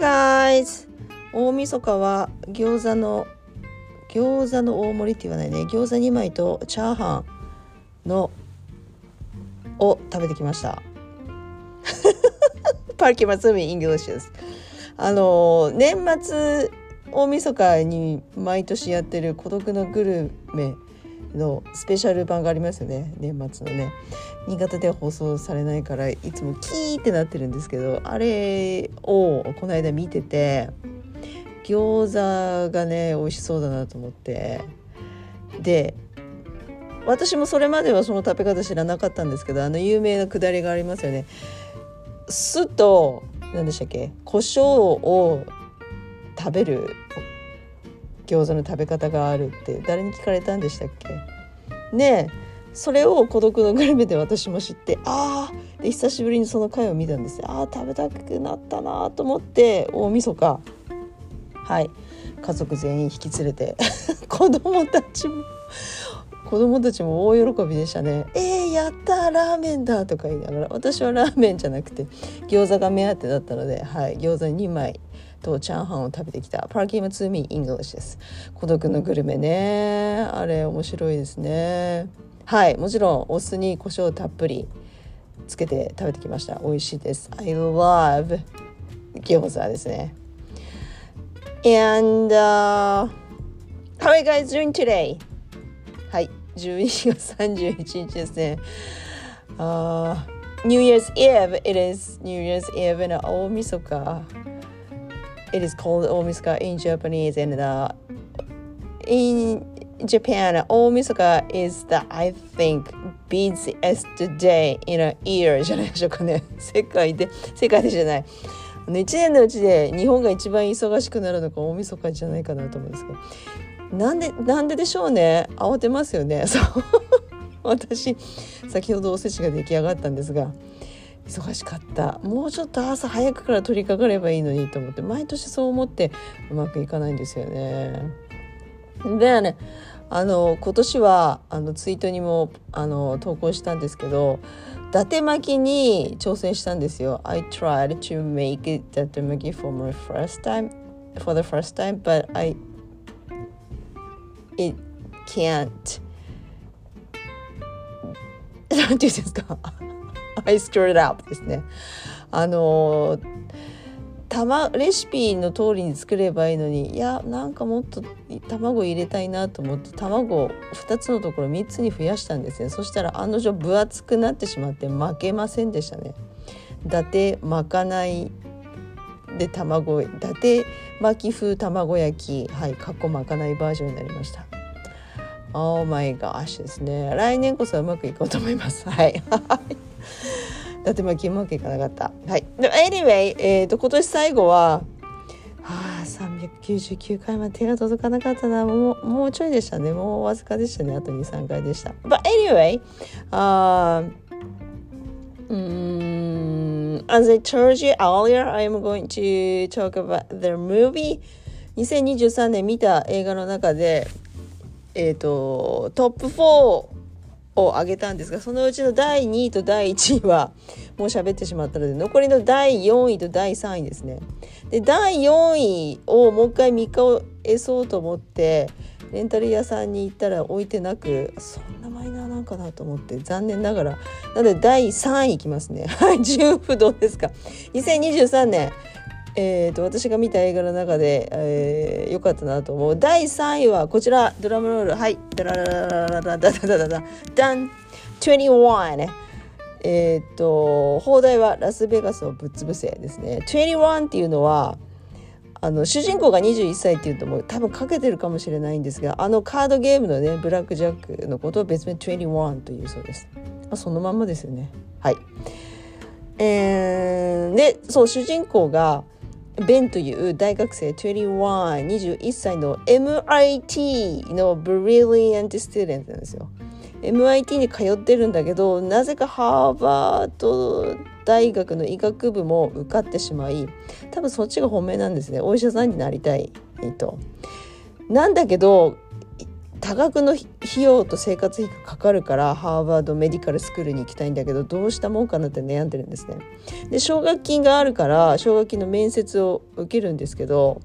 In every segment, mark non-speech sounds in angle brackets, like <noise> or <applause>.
Hi guys! 大晦日は餃子の餃子の大盛りって言わないね。餃子2枚とチャーハンのを食べてきました。<laughs> Perky Mutsumi English です。あの年末大晦日に毎年やってる孤独のグルメのスペシャル版がありますよね。年末のね。新潟では放送されないからいつもキーってなってるんですけどあれをこの間見てて餃子がね美味しそうだなと思って。で私もそれまではその食べ方知らなかったんですけどあの有名なくだりがありますよね。酢と何でしたっけ？胡椒を食べる餃子の食べ方があるって誰に聞かれたんでしたっけねそれを孤独のグルメで私も知ってああ久しぶりにその回を見たんですああ食べたくなったなと思って大晦日はい家族全員引き連れて子供たちも子供たちも大喜びでしたね「えー、やったラーメンだ!」とか言いながら私はラーメンじゃなくて餃子が目当てだったので、はい、餃子2枚とチャーハンを食べてきた。 Perky Mutsumi English です。孤独のグルメね。あれ面白いですね。はいもちろんお酢に胡椒たっぷりつけて食べてきました。美味しいです。I love 餃子ですね。And、uh, how are you guys doing today? はい12月31日ですね。あ、uh, New Year's Eve. It is New Year's Eve の大晦日 it is called Omiska in Japanese and uh, in Japan Omiska is the I think busiest day in a year じゃないでしょうかね。<laughs> 世界で世界でじゃない。1年のうちで日本が一番忙しくなるのが大晦日じゃないかなと思うんですけど。なんでなんででしょうね。慌てますよね。そう。<laughs> 私先ほどおせちが出来上がったんですが。忙しかったもうちょっと朝早くから取り掛かればいいのにと思って毎年そう思ってうまくいかないんですよね。でねあの今年はあのツイートにもあの投稿したんですけど伊達巻きに挑戦したんですよ。I tried to make it 伊達巻き for my first time for the first time but I it can't <laughs> なんて言うんですか？I screwed up ですね。あのレシピの通りに作ればいいのにいやなんかもっと卵入れたいなと思って卵を2つのところ3つに増やしたんですねそしたら案の定分厚くなってしまって負けませんでしたね。伊達まかないで卵伊達巻き風卵焼きはいかっこまかないバージョンになりました。Oh my gosh ですね来年こそはうまくいこうと思いますはい <laughs> <laughs> だってまあうまくいかなかった。はい。でも anyway えっ、ー、と今年最後ははあ399回まで手が届かなかったな。もうもうちょいでしたね。もうわずかでしたね。あと23回でした。But anyway、uh, um, as I told you earlier I am going to talk about the movie. 2023年見た映画の中でえっ、ー、とトップ4を挙げたんですがそのうちの第2位と第1位はもう喋ってしまったので残りの第4位と第3位ですね。で第4位をもう一回3日を得そうと思ってレンタル屋さんに行ったら置いてなくそんなマイナーなんかなと思って残念ながら。なので第3位いきますね。はい純不動ですか。2023年。えーと、私が見た映画の中で良、えー、かったなと思う。第3位はこちらドラムロール。はい。ダラララララダダダダダダダン21ねえっ、ー、と放題はラスベガスをぶっ潰せですね。21っていうのはあの主人公が21歳っていうともう多分かけてるかもしれないんですがあのカードゲームのねブラックジャックのことを別名21というそうです、まあ、そのまんまですよね。はい。えー、でそう主人公がベンという大学生21、21歳の MIT の Brilliant Student なんですよ。MIT に通ってるんだけどなぜかハーバード大学の医学部も受かってしまい多分そっちが本命なんですねお医者さんになりたいと。なんだけど多額の費用と生活費がかかるからハーバードメディカルスクールに行きたいんだけどどうしたもんかなって悩んでるんですね。で奨学金があるから奨学金の面接を受けるんですけど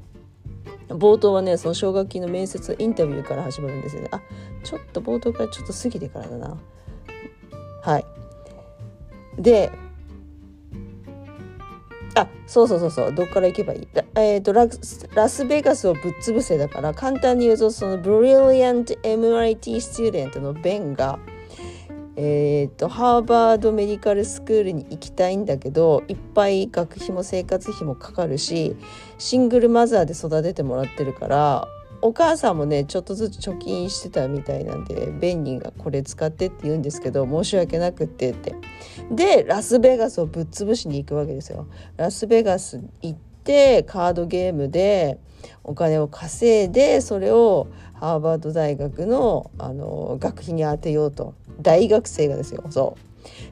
冒頭はねその奨学金の面接インタビューから始まるんですよね。あちょっと冒頭からちょっと過ぎてからだな。はいであそうそうそうそう。どっから行けばいい？えーと、ラスベガスをぶっ潰せだから簡単に言うとそのブリリアント MIT スチューデントのベンがえーと、ハーバードメディカルスクールに行きたいんだけどいっぱい学費も生活費もかかるしシングルマザーで育ててもらってるからお母さんもねちょっとずつ貯金してたみたいなんでベンニーがこれ使ってって言うんですけど申し訳なくってって。でラスベガスをぶっ潰しに行くわけですよ。ラスベガス行ってカードゲームでお金を稼いでそれをハーバード大学のあの学費に充てようと。大学生がですよ。そ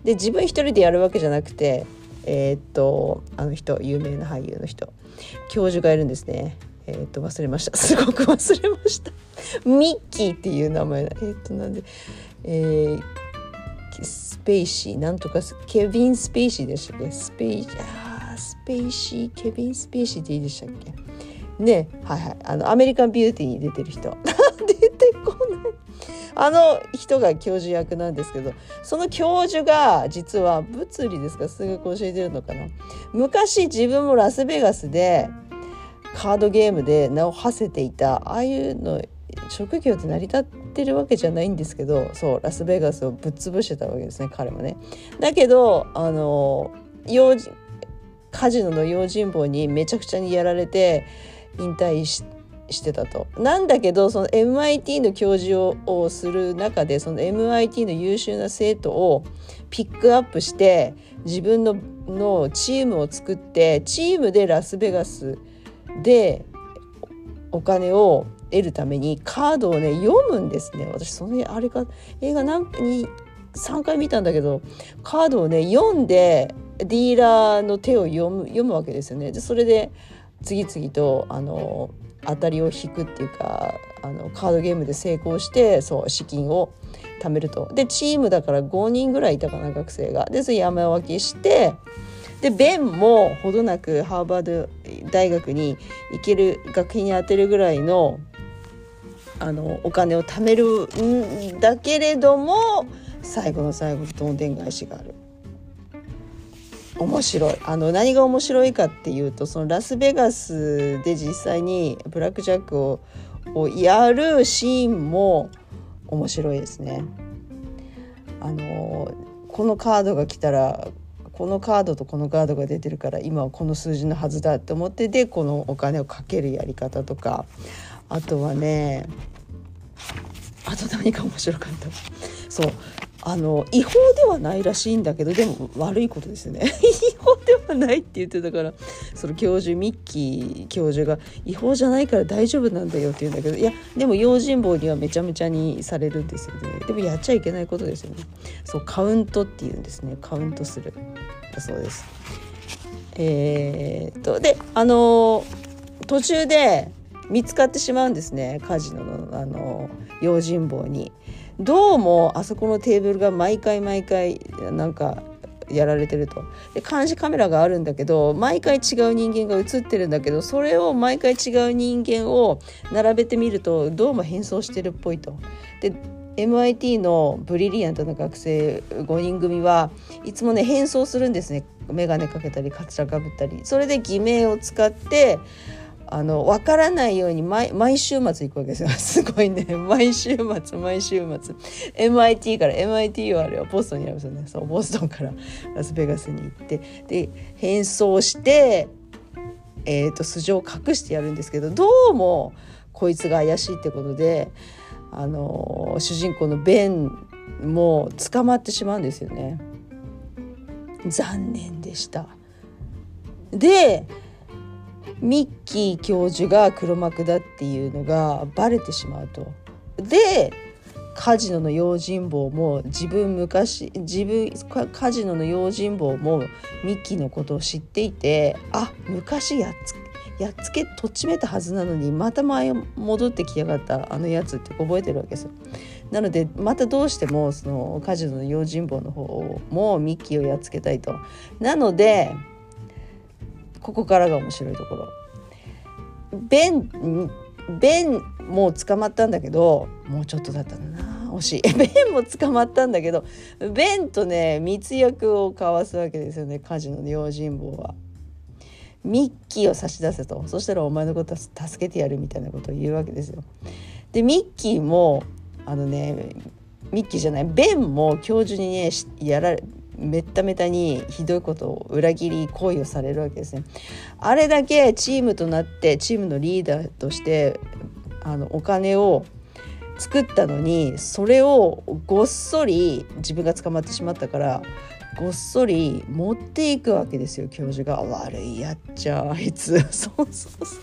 う。で自分一人でやるわけじゃなくてえー、っとあの人有名な俳優の人。教授がいるんですね。えっ、ー、と忘れました。<laughs> すごく忘れました。ミッキーっていう名前えっ、ー、となんでえー、スペイシーなんとかケビン・スペイシーでしたっけ？スペイあスペイシーケビン・スペイシーっていいでしたっけ？ねはいはい。あの American Beauty に出てる人。<laughs> 出てこない。あの人が教授役なんですけどその教授が実は物理ですか？数学教えてるのかな？昔自分もラスベガスでカードゲームで名を馳せていたああいうの職業って成り立ってるわけじゃないんですけどそうラスベガスをぶっ潰してたわけですね彼もね。だけどあの用カジノの用心棒にめちゃくちゃにやられて引退してたと。なんだけどその MIT の教授をする中でその MIT の優秀な生徒をピックアップして自分ののチームを作ってチームでラスベガスでお金を得るためにカードをね読むんですね私そのあれか映画何に3回見たんだけどカードをね読んでディーラーの手を読む読むわけですよね。でそれで次々とあの当たりを引くっていうかあのカードゲームで成功してそう資金を貯めると。でチームだから5人ぐらいいたかな学生が。でそれ山分けしてでベンもほどなくハーバード大学に行ける学費に充てるぐらいのあのお金を貯めるんだけれども最後の最後どんでん返しがある。面白いあの何が面白いかっていうとそのラスベガスで実際にブラックジャックををやるシーンも面白いですね。あのこのカードが来たらこのカードとこのカードが出てるから今はこの数字のはずだって思ってでこのお金をかけるやり方とか。あとはねあと何か面白かった。そう。あの違法ではないらしいんだけどでも悪いことですよね。<laughs> 違法ではないって言ってたからその教授ミッキー教授が違法じゃないから大丈夫なんだよって言うんだけどいやでも用心棒にはめちゃめちゃにされるんですよね。でもやっちゃいけないことですよね。そうカウントっていうんですね。カウントするだそうです。えー、っとであの途中で見つかってしまうんですね。カジノのあの用心棒に。どうもあそこのテーブルが毎回毎回なんかやられてると。で監視カメラがあるんだけど毎回違う人間が映ってるんだけどそれを毎回違う人間を並べてみるとどうも変装してるっぽいと。で MIT のブリリアントな学生5人組はいつもね変装するんですね。眼鏡かけたりカツラかぶったり。それで偽名を使ってあの分からないように毎週末行くわけですよ。<laughs> すごいね。毎週末毎週末。MIT から MIT はあれはボストンにあるんですよね。そうボストンからラスベガスに行って。で変装してえーと、素性を隠してやるんですけどどうもこいつが怪しいってことであの主人公のベンも捕まってしまうんですよね。残念でした。でミッキー教授が黒幕だっていうのがバレてしまうと。でカジノの用心棒も自分昔自分カジノの用心棒もミッキーのことを知っていてあ昔やっやっつけとっちめたはずなのにまた前戻ってきやがったあのやつって覚えてるわけですよ。なのでまたどうしてもそのカジノの用心棒の方もミッキーをやっつけたいと。なのでここからが面白いところ。ベンベンもう捕まったんだけどもうちょっとだったんだな惜しい <laughs> ベンも捕まったんだけどベンとね密約を交わすわけですよねカジノの用心棒は。ミッキーを差し出せとそしたらお前のことは助けてやるみたいなことを言うわけですよ。でミッキーもあのねミッキーじゃないベンも教授にねやられめっためたにひどいことを裏切り行為をされるわけですね。あれだけチームとなってチームのリーダーとしてあのお金を作ったのにそれをごっそり自分が捕まってしまったからごっそり持っていくわけですよ教授が。悪いやっちゃあいつ。<laughs> そうそうそ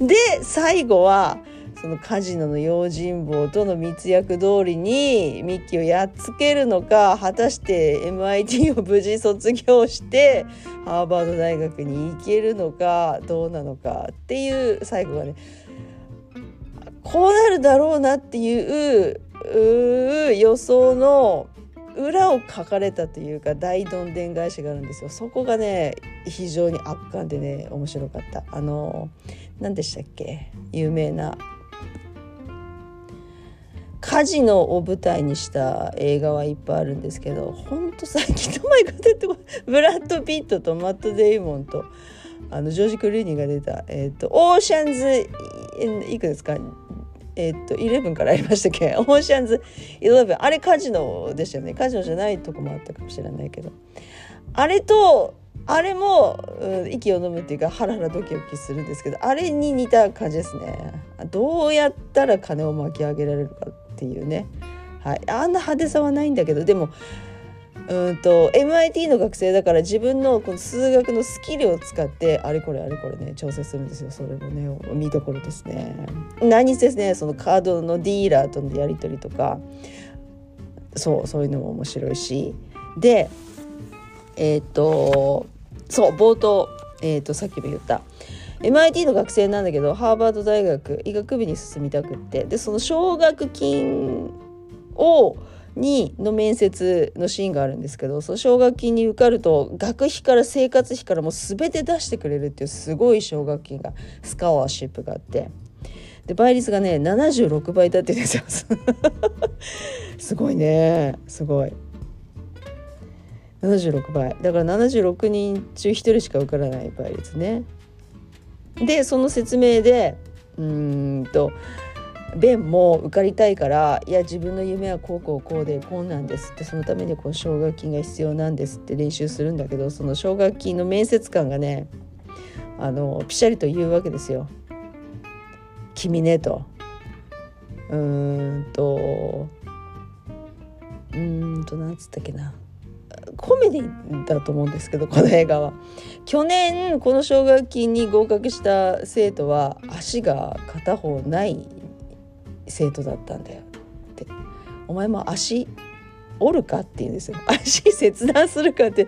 う。で最後はそのカジノの用心棒との密約通りにミッキーをやっつけるのか果たして MIT を無事卒業してハーバード大学に行けるのかどうなのかっていう最後がねこうなるだろうなっていう予想の裏を書かれたというか大どんでん返しがあるんですよ。そこがね非常に圧巻でね面白かった。あの何でしたっけ？有名なカジノを舞台にした映画はいっぱいあるんですけどほんと最近名前が出てこ <laughs> ブラッド・ピットとマット・デイモンとあのジョージ・クルーニーが出た、えーと、オーシャンズいくですか？えっと11からありましたっけ？オーシャンズ11あれカジノでしたよね。カジノじゃないとこもあったかもしれないけど。あれとあれも、うん、息を飲むっていうかハラハラドキドキするんですけどあれに似た感じですね。どうやったら金を巻き上げられるかっていうね、はい、あんな派手さはないんだけどでもうんと MIT の学生だから自分のこの数学のスキルを使ってあれこれあれこれね調整するんですよ。それもね見どころですね。何せですねそのカードのディーラーとのやり取りとかそうそういうのも面白いし。でえっ、ー、とそう冒頭、えーと、とさっきも言った。MIT の学生なんだけどハーバード大学医学部に進みたくって。でその奨学金をにの面接のシーンがあるんですけどその奨学金に受かると学費から生活費からもう全て出してくれるっていうすごい奨学金がスカワーシップがあって。で倍率がね76倍だって言うんです。よ <laughs> すごいね。すごい。76倍。だから76人中1人しか受からない倍率ね。でその説明でうんとベンも受かりたいからいや自分の夢はこうこうこうでこうなんですってそのためにこう奨学金が必要なんですって練習するんだけどその奨学金の面接官がねあのピシャリと言うわけですよ。君ねと。うーんとうーんとなんつったっけな。コメディだと思うんですけどこの映画は。去年この奨学金に合格した生徒は足が片方ない生徒だったんだよって。お前も足折るかって言うんですよ。<laughs> 足切断するかって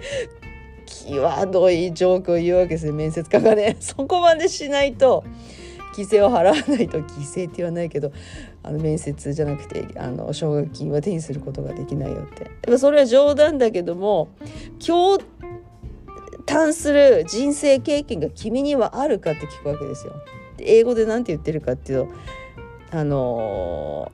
際どいジョークを言うわけですよ。面接官がねそこまでしないと犠牲を払わないと犠牲って言わないけどあの面接じゃなくてあの奨学金は手にすることができないよって。それは冗談だけども共感する人生経験が君にはあるかって聞くわけですよ。英語で何て言ってるかっていうとあの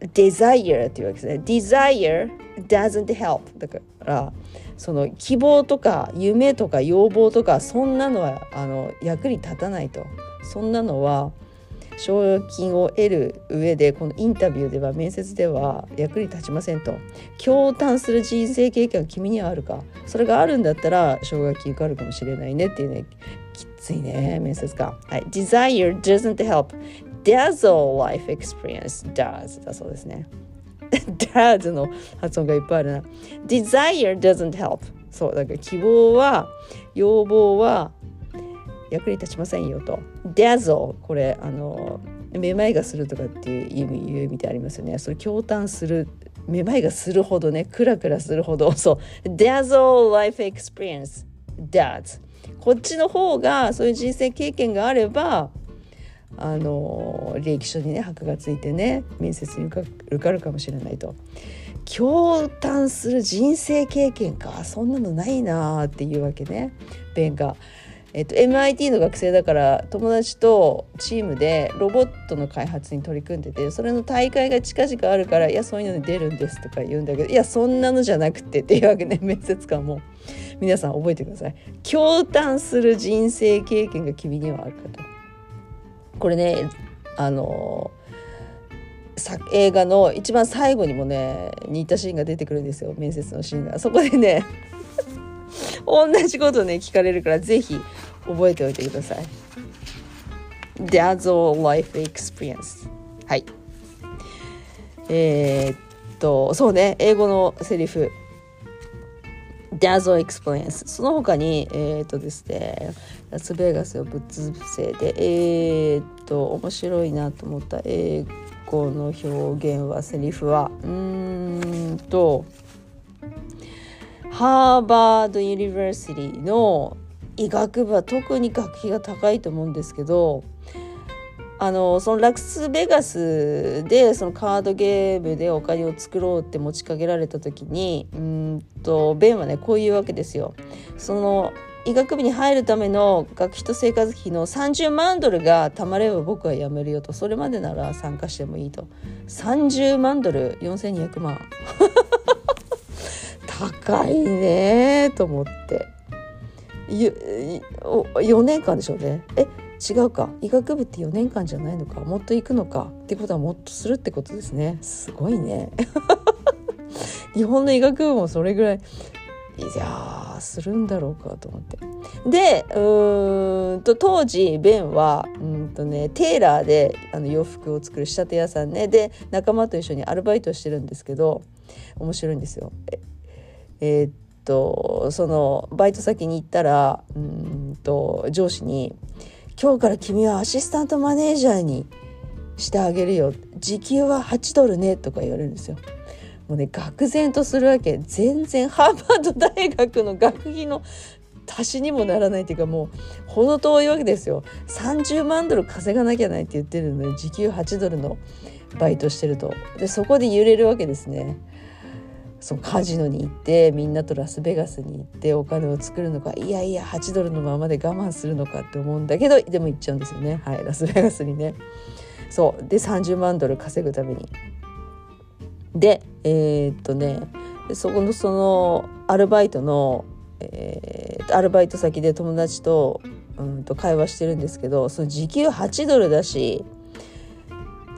desire っていうわけですね。desire doesn't help だからその希望とか夢とか要望とかそんなのはあの役に立たないと。そんなのは奨学金を得る上でこのインタビューでは面接では役に立ちませんと。共感する人生経験が君にはあるか。それがあるんだったら奨学金受かるかもしれないねっていうね。きついね面接官。はい。Desire doesn't help. Dazzle life experience does. だそうですね。<laughs> Does の発音がいっぱいあるな。Desire doesn't help. そう。だから希望は要望は役に立ちませんよと。dazzle これあのめまいがするとかっていう意味いう意味でありますよね。それ驚嘆するめまいがするほどねクラクラするほど。<laughs> そう。dazzle life experience does こっちの方がそういう人生経験があればあの履歴書にね箔がついてね面接に受かるかもしれないと。驚嘆する人生経験か。そんなのないなっていうわけね。ベンが。えっと、MIT の学生だから友達とチームでロボットの開発に取り組んでてそれの大会が近々あるから「いやそういうのに出るんです」とか言うんだけど「いやそんなのじゃなくて」っていうわけね <laughs> 面接官も皆さん覚えてください。驚嘆する人生経験が君にはあるかと。これねあの映画の一番最後にもね似たシーンが出てくるんですよ面接のシーンが。そこでね同じことね聞かれるからぜひ覚えておいてください。Dazzle Life Experience はい。えー、っとそうね英語のセリフ。Dazzle Experience その他にえー、っとですねラスベガスをぶっ潰せでえー、っと面白いなと思った英語の表現はセリフはうーんと Harvard University の医学部は特に学費が高いと思うんですけどあのそのラスベガスでそのカードゲームでお金を作ろうって持ちかけられた時にうんとベンはねこういうわけですよ。その医学部に入るための学費と生活費の30万ドルがたまれば僕は辞めるよと。それまでなら参加してもいいと。30万ドル4200万。高いねと思って。4年間でしょうね。え違うか。医学部って4年間じゃないのか。もっと行くのか。ってことはもっとするってことですね。すごいね。<laughs> 日本の医学部もそれぐらい。いやするんだろうかと思って。でうんと当時ベンはうんとねテーラーであの洋服を作る仕立て屋さんね。で仲間と一緒にアルバイトしてるんですけど面白いんですよ。えー、っとそのバイト先に行ったらうんと上司に「今日から君はアシスタントマネージャーにしてあげるよ時給は8ドルね」とか言われるんですよ。もうね愕然とするわけ。全然ハーバード大学の学費の足しにもならないっていうかもう程遠いわけですよ。30万ドル稼がなきゃないって言ってるのに時給8ドルのバイトしてると。でそこで揺れるわけですね。そのカジノに行ってみんなとラスベガスに行ってお金を作るのかいやいや8ドルのままで我慢するのかって思うんだけどでも行っちゃうんですよね。はいラスベガスにね。そうで30万ドル稼ぐために。でえー、っとねそこのそのアルバイトの、えー、アルバイト先で友達と,、うんと会話してるんですけどその時給8ドルだし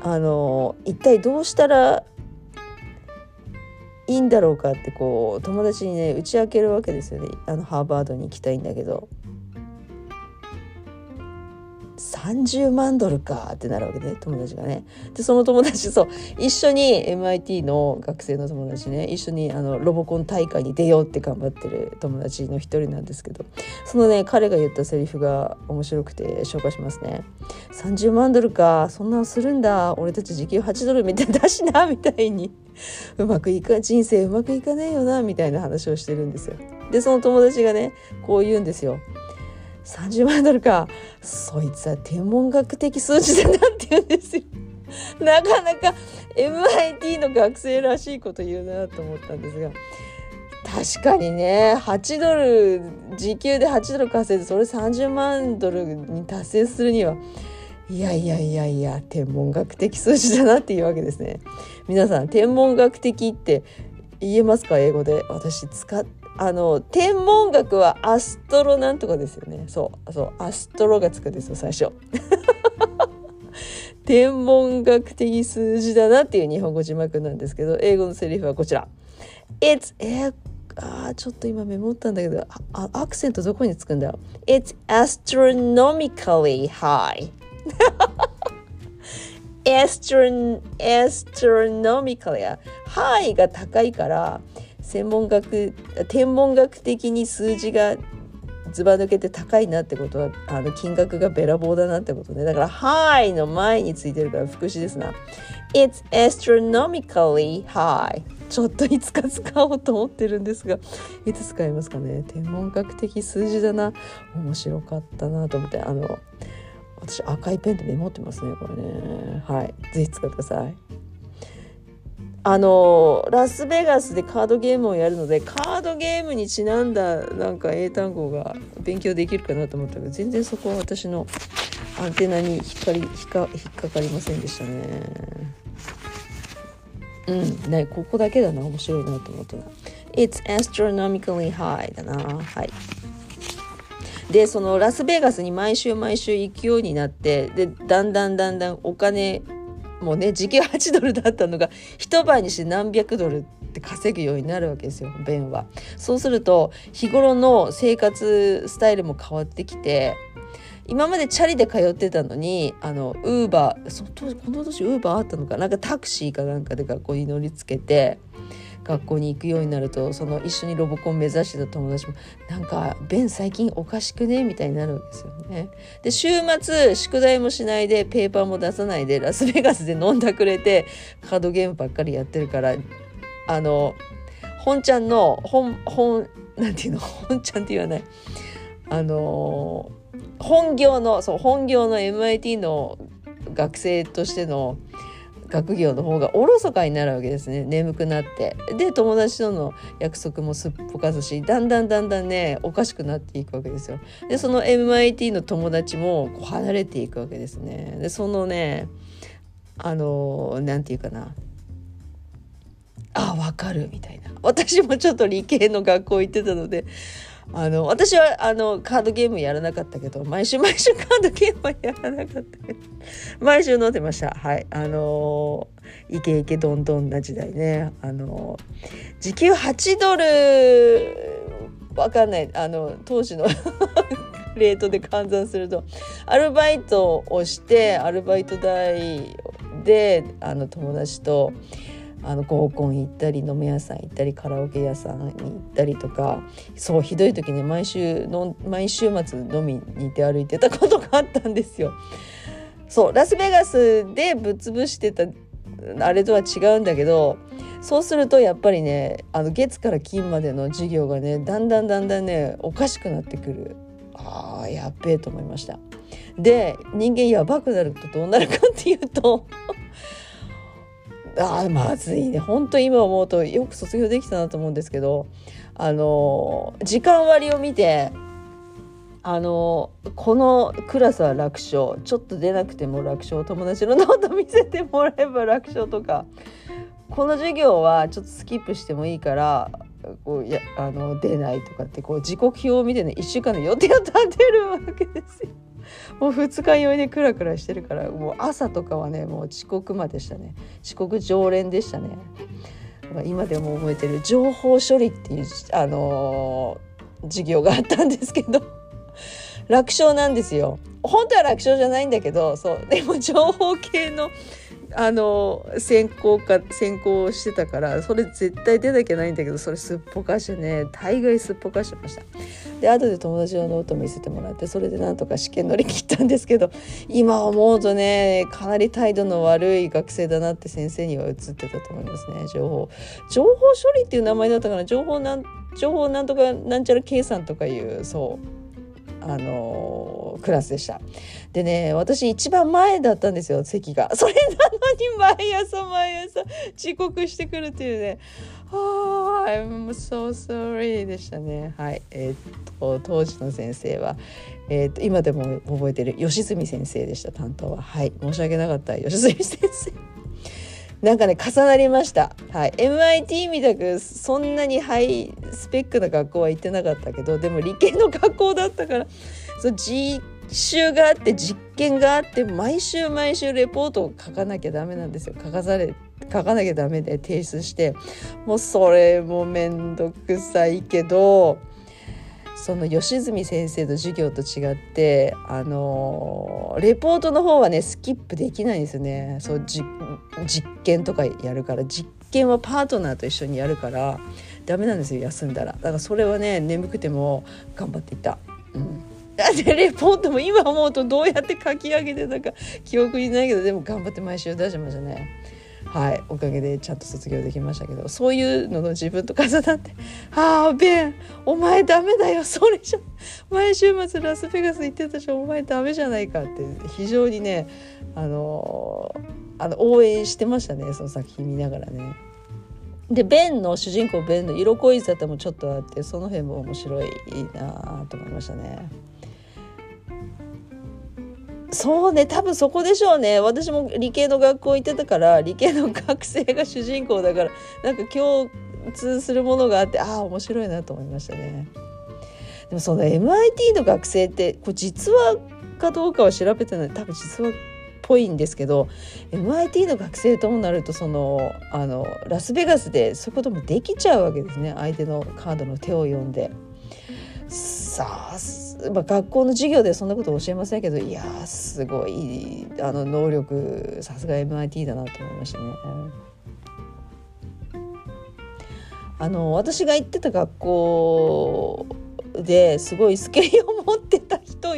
あの一体どうしたらいいんだろうかってこう友達にね打ち明けるわけですよね。あのハーバードに行きたいんだけど。30万ドルかってなるわけね友達がね。でその友達そう一緒に MIT の学生の友達ね一緒にあのロボコン大会に出ようって頑張ってる友達の一人なんですけどそのね彼が言ったセリフが面白くて紹介しますね。30万ドルかそんなのするんだ俺たち時給8ドルみたいだしなみたいにうまくいか人生うまくいかねえよなみたいな話をしてるんですよ。でその友達がねこう言うんですよ。30万ドルか。そいつは天文学的数字だなって言うんですよ。<laughs> なかなか MIT の学生らしいこと言うなと思ったんですが。確かにね8ドル時給で8ドル稼いでそれ30万ドルに達成するには。いやいやいやいや天文学的数字だなっていうわけですね。皆さん天文学的って言えますか？英語で。私使あの天文学はアストロなんとかですよね。そうそうアストロがつくんですよ最初。<laughs> 天文学的数字だなっていう日本語字幕なんですけど英語のセリフはこちら。It's え、あちょっと今メモったんだけどあアクセントどこにつくんだよ It's astronomically high. <laughs> Astronomically high が高いから専門学天文学的に数字がずば抜けて高いなってことはあの金額がべらぼうだなってことね。だから「はい」の前についてるから副詞ですな「It's astronomically high」ちょっといつか使おうと思ってるんですが。いつ使いますかね？天文学的数字だな。面白かったなと思って。あの私赤いペンでメモってますねこれね。はい。是非使ってください。あのラスベガスでカードゲームをやるのでカードゲームにちなんだなんか英単語が勉強できるかなと思ったけど全然そこは私のアンテナに引っかり引っか引っかかりませんでしたね。うんねここだけだな面白いなと思った。It's astronomically high だなはいでそのラスベガスに毎週毎週行くようになってでだんだんだんだんお金もうね時給8ドルだったのが一晩にして何百ドルって稼ぐようになるわけですよベンは。そうすると日頃の生活スタイルも変わってきて今までチャリで通ってたのにあのウーバーこの年ウーバーあったのかなんかタクシーかなんかで学校に乗りつけて学校に行くようになるとその一緒にロボコン目指してた友達もなんか「ベン最近おかしくね?」みたいになるわけですよね。で週末宿題もしないでペーパーも出さないでラスベガスで飲んだくれてカードゲームばっかりやってるからあの本ちゃんの本本なんていうの？本ちゃんって言わないあの本業のそう本業の MIT の学生としての学業の方がおろそかになるわけですね。眠くなって。で友達との約束もすっぽかすしだんだんだんだんねおかしくなっていくわけですよ。でその MIT の友達もこう離れていくわけですね。でそのねあの何て言うかな。あ分かるみたいな。私もちょっと理系の学校行ってたのであの私はあのカードゲームやらなかったけど毎週毎週カードゲームはやらなかったけど毎週飲んでました。はい。あのー、イケイケどんどんな時代ね。あのー、時給8ドルわかんない。あの当時の <laughs> レートで換算するとアルバイトをしてアルバイト代であの友達とあの合コン行ったり飲み屋さん行ったりカラオケ屋さんに行ったりとかそうひどい時ね毎週の毎週末飲みに行って歩いてたことがあったんですよ。そうラスベガスでぶっ潰してたあれとは違うんだけどそうするとやっぱりねあの月から金までの授業がねだんだんだんだんねおかしくなってくるあーやっべえと思いました。で人間やばくなるとどうなるかっていうとあまずいね。本当今思うとよく卒業できたなと思うんですけどあの時間割を見てあのこのクラスは楽勝。ちょっと出なくても楽勝。友達のノート見せてもらえば楽勝とか。この授業はちょっとスキップしてもいいからこうやあの出ないとかってこう時刻表を見てね1週間の予定を立てるわけですよ。もう二日酔いでクラクラしてるからもう朝とかはねもう遅刻までしたね。遅刻常連でしたね。今でも覚えてる。情報処理っていうあのー、授業があったんですけど。楽勝なんですよ。本当は楽勝じゃないんだけどそう。でも情報系のあの専攻か専攻してたからそれ絶対出なきゃないんだけどそれすっぽかしてね大概すっぽかしてました。で後で友達のノート見せてもらってそれでなんとか試験乗り切ったんですけど今思うとねかなり態度の悪い学生だなって先生には映ってたと思いますね情報。情報処理っていう名前だったかな？情報なん情報なんとかなんちゃら計算とかいうそう。あのクラスでした。でね私一番前だったんですよ席が。<laughs> それなのに毎朝毎朝遅刻してくるっていうね「Oh, I'm so sorry」でしたね。はいえー、っと当時の先生は、えー、っと今でも覚えてる吉住先生でした担当は。はい申し訳なかった吉住先生。なんかね重なりました、はい、MIT みたくそんなにハイスペックな学校は行ってなかったけどでも理系の学校だったからその実習があって実験があって毎週毎週レポートを書かなきゃダメなんですよ。書かされ書かなきゃダメで提出して。もうそれも面倒くさいけどその吉住先生の授業と違ってあのレポートの方はねスキップできないんですよねそう実験とかやるから実験はパートナーと一緒にやるからダメなんですよ休んだらだからそれはね眠くても頑張っていた。うん <laughs> でレポートも今思うとどうやって書き上げてたか <laughs> 記憶にないけどでも頑張って毎週出してましたね。はいおかげでちゃんと卒業できましたけどそういうのの自分と重なって「ああベンお前ダメだよそれじゃ毎週末ラスベガス行ってたしお前ダメじゃないか」って非常にねあのあの応援してましたねその作品見ながらね。でベンの主人公ベンの色恋沙汰もちょっとあってその辺も面白いなと思いましたね。そうね多分そこでしょうね私も理系の学校行ってたから理系の学生が主人公だからなんか共通するものがあってああ面白いなと思いましたね。でもその MIT の学生ってこう実話かどうかは調べてない多分実話っぽいんですけど MIT の学生ともなるとそのあのラスベガスでそういうこともできちゃうわけですね相手のカードの手を読んで。さあまあ、学校の授業でそんなこと教えませんけどいやすごいあの能力さすが MIT だなと思いましたね。あの私が行ってた学校ですごいスケリを持ってた人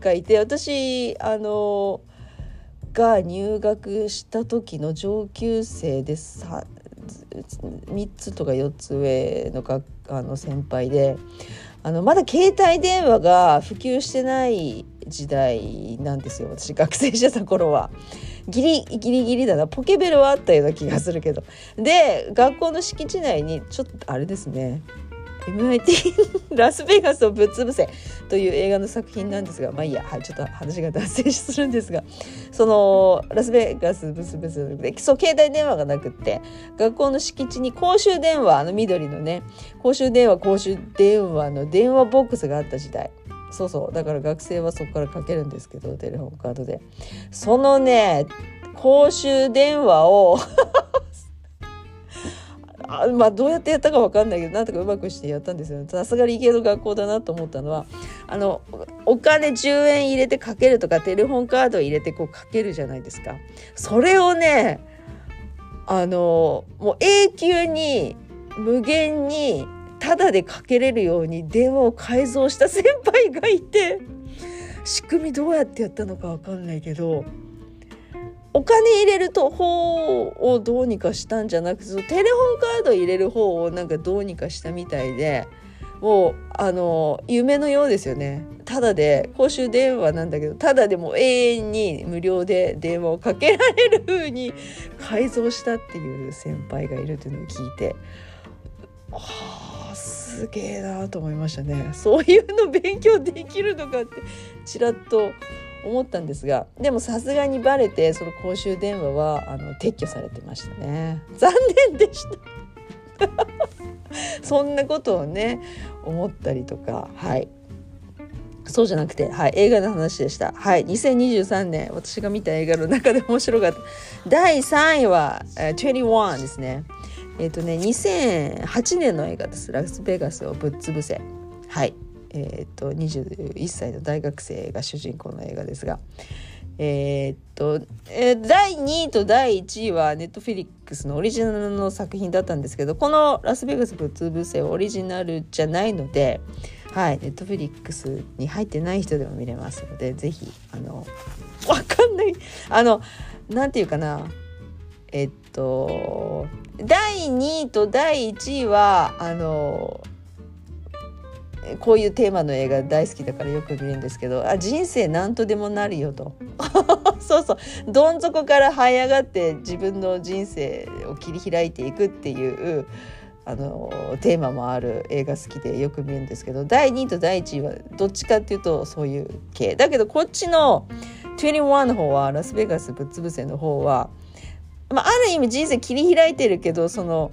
がいて私あのが入学した時の上級生で3つとか4つ上のあの先輩であのまだ携帯電話が普及してない時代なんですよ私学生してた頃は。<laughs> ギリギリギリだな。ポケベルはあったような気がするけど。で学校の敷地内にちょっとあれですね。MIT ラスベガスをぶっ潰せという映画の作品なんですがまあいいや、はい、ちょっと話が脱線するんですがそのラスベガスぶっ潰せ。でそう携帯電話がなくって学校の敷地に公衆電話あの緑のね公衆電話公衆電話の電話ボックスがあった時代。そうそう。だから学生はそこからかけるんですけどテレホンカードで。そのね公衆電話をあまあどうやってやったか分かんないけどなんとかうまくしてやったんですよさすが理系の学校だなと思ったのはあのお金10円入れてかけるとかテレホンカード入れてこうかけるじゃないですか。それをねあのもう永久に無限にタダでかけれるように電話を改造した先輩がいて仕組みどうやってやったのか分かんないけどお金入れると方をどうにかしたんじゃなくてテレホンカード入れる方をなんかどうにかしたみたいでもうあの夢のようですよね。ただで公衆電話なんだけどただでも永遠に無料で電話をかけられる風に改造したっていう先輩がいるというのを聞いてあすげえなと思いましたね。そういうの勉強できるのかってちらっと思ったんですがでもさすがにバレてその公衆電話はあの撤去されてましたね残念でした <laughs> そんなことをね思ったりとかはいそうじゃなくて、はい、映画の話でした。はい、2023年、私が見た映画の中で面白かった。第3位は、えー、21ですね。えっ、ー、とね、2008年の映画です。ラスベガスをぶっ潰せ。はい。えーと、21歳の大学生が主人公の映画ですが、えー、っと、えー、第2位と第1位はネットフィリックスのオリジナルの作品だったんですけどこの「ラスベガスぶっ潰せ」オリジナルじゃないので、はい、ネットフィリックスに入ってない人でも見れますので是非あのわかんない。あのなんていうかな。えっと第2位と第1位はあのこういうテーマの映画大好きだからよく見るんですけどあ人生何とでもなるよと。<laughs> そうそう。どん底から這い上がって自分の人生を切り開いていくっていうあのテーマもある映画好きでよく見るんですけど第2位と第1位はどっちかっていうとそういう系。だけどこっちの21の方はラスベガスぶっ潰せの方は、まあ、ある意味人生切り開いてるけどその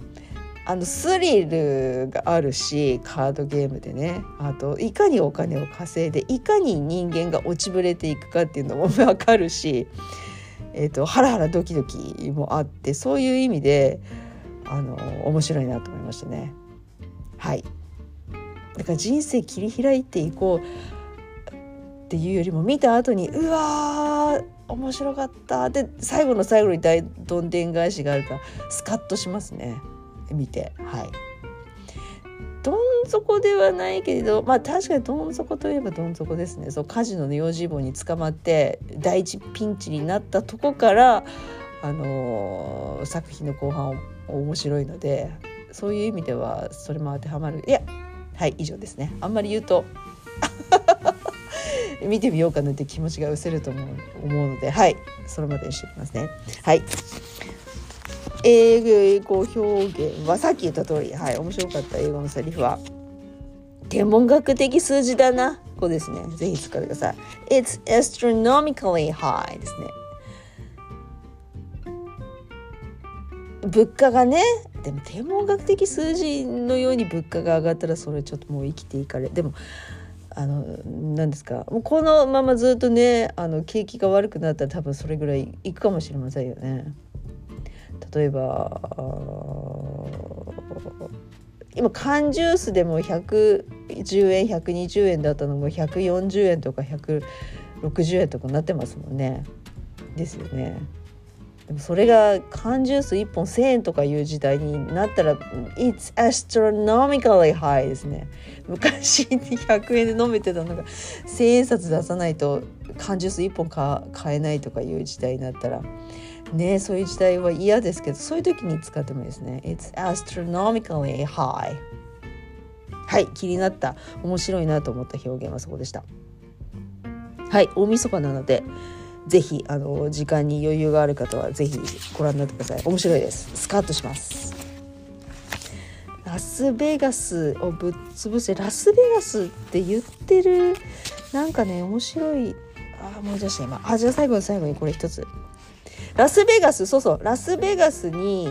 あのスリルがあるしカードゲームでねあといかにお金を稼いでいかに人間が落ちぶれていくかっていうのも分かるし、えーと、ハラハラドキドキもあってそういう意味であの面白いなと思いましたね。はいだから人生切り開いていこうっていうよりも見た後にうわー面白かったで最後の最後に大どんでん返しがあるからスカッとしますね。見てはい。どん底ではないけれどまあ確かにどん底といえばどん底ですね。そうカジノの用心棒に捕まって第一ピンチになったとこからあのー、作品の後半面白いのでそういう意味ではそれも当てはまる。いやはい以上ですね。あんまり言うと <laughs> 見てみようかなって気持ちが失せると思う思うのではいそれまでにしておきますね。はい。英語表現はさっき言った通りはい面白かった英語のセリフは。天文学的数字だな。ここですね。ぜひ使ってください。It's astronomically high ですね。物価がねでも天文学的数字のように物価が上がったらそれちょっともう生きていかれでもあの何ですか。もうこのままずっとねあの景気が悪くなったら多分それぐらいいくかもしれませんよね。例えば今缶ジュースでも110円120円だったのも140円とか160円とかなってますもんね。ですよね。でもそれが缶ジュース1本1,000円とかいう時代になったら It's astronomically high ですね昔100円で飲めてたのが1,000円札出さないと缶ジュース1本買えないとかいう時代になったらねそういう時代は嫌ですけどそういう時に使ってもいいですね。It's astronomically high. はい気になった。面白いなと思った表現はそこでした。はい大晦日なのでぜひあの時間に余裕がある方はぜひご覧になってください。面白いです。スカッとします。ラスベガスをぶっ潰せラスベガスって言ってるなんかね面白い。あ思い出した今。あじゃあ最後の最後にこれ一つ。ラスベガスそうそうラスベガスに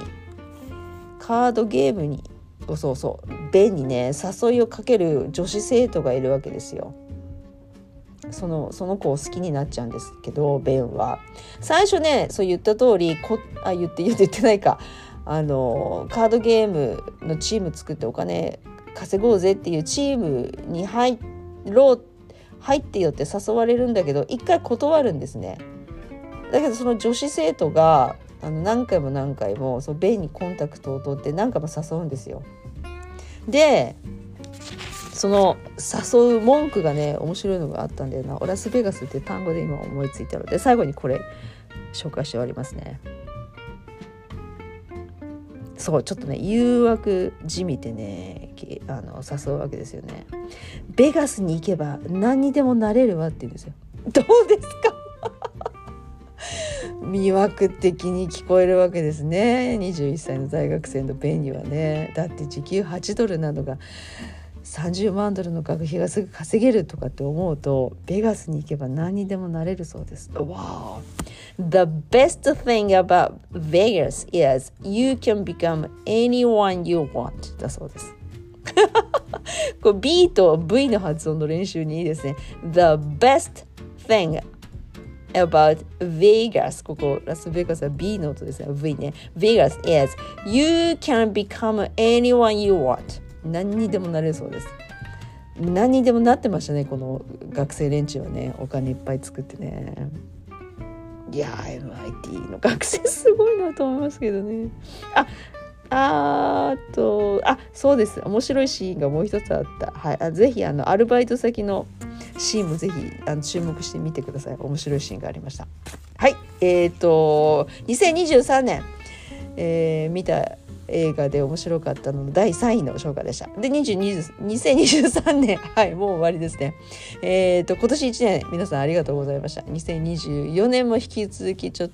カードゲームにそうそうベンにね誘いをかける女子生徒がいるわけですよ。そのその子を好きになっちゃうんですけどベンは。最初ねそう言った通りこあ言って言って言ってないか。あのカードゲームのチーム作ってお金稼ごうぜっていうチームに入ろう入ってよって誘われるんだけど一回断るんですね。だけどその女子生徒があの何回も何回もそのベンにコンタクトを取って何回も誘うんですよ。でその誘う文句がね面白いのがあったんだよな。ラスベガスって単語で今思いついたので最後にこれ紹介して終わりますね。そうちょっとね誘惑じみてねあの誘うわけですよね。ベガスに行けば何にでもなれるわって言うんですよ。どうですか？魅惑的に聞こえるわけですね21歳の大学生のベンにはねだって時給8ドルなのが30万ドルの学費がすぐ稼げるとかって思うとベガスに行けば何にでもなれるそうです。Wow! The best thing about Vegas is you can become anyone you want だそうです。<laughs> これ B と V の発音の練習にいいですね。The best thing about Vegas. ここラスベガスは B の音ですね。V ね。Vegas is you can become anyone you want. 何にでもなれそうです。何にでもなってましたねこの学生連中はね。お金いっぱい作ってね。いや MIT の学生すごいなと思いますけどね。ああとあそうです。面白いシーンがもう一つあった。はい。あぜひあのアルバイト先のシーンもぜひあの注目してみてください。面白いシーンがありました。はい。えっ、ー、と2023年、えー、見た映画で面白かったの第3位の紹介でした。で、2023年、<laughs> はい、もう終わりですね。えっ、ー、と、今年1年、皆さんありがとうございました。2024年も引き続き、ちょっ、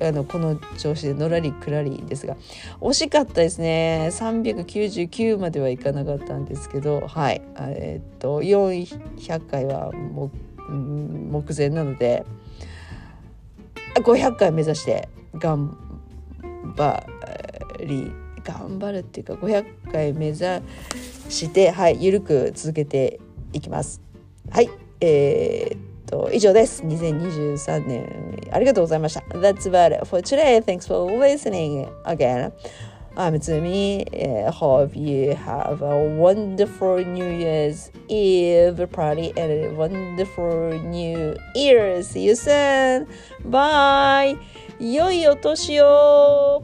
あのこの調子でのらりくらりですが惜しかったですね。399まではいかなかったんですけどはい。えっ、と400回はも目前なので500回目指して頑張り頑張るっていうか500回目指してはいゆるく続けていきます。はい。えー、と以上です2023年ありがとうございました That's about it for today thanks for listening again I'm Tsumi. Hope you have a wonderful New Year's Eve party and a wonderful New Year. See you soon. Bye. 良いお年を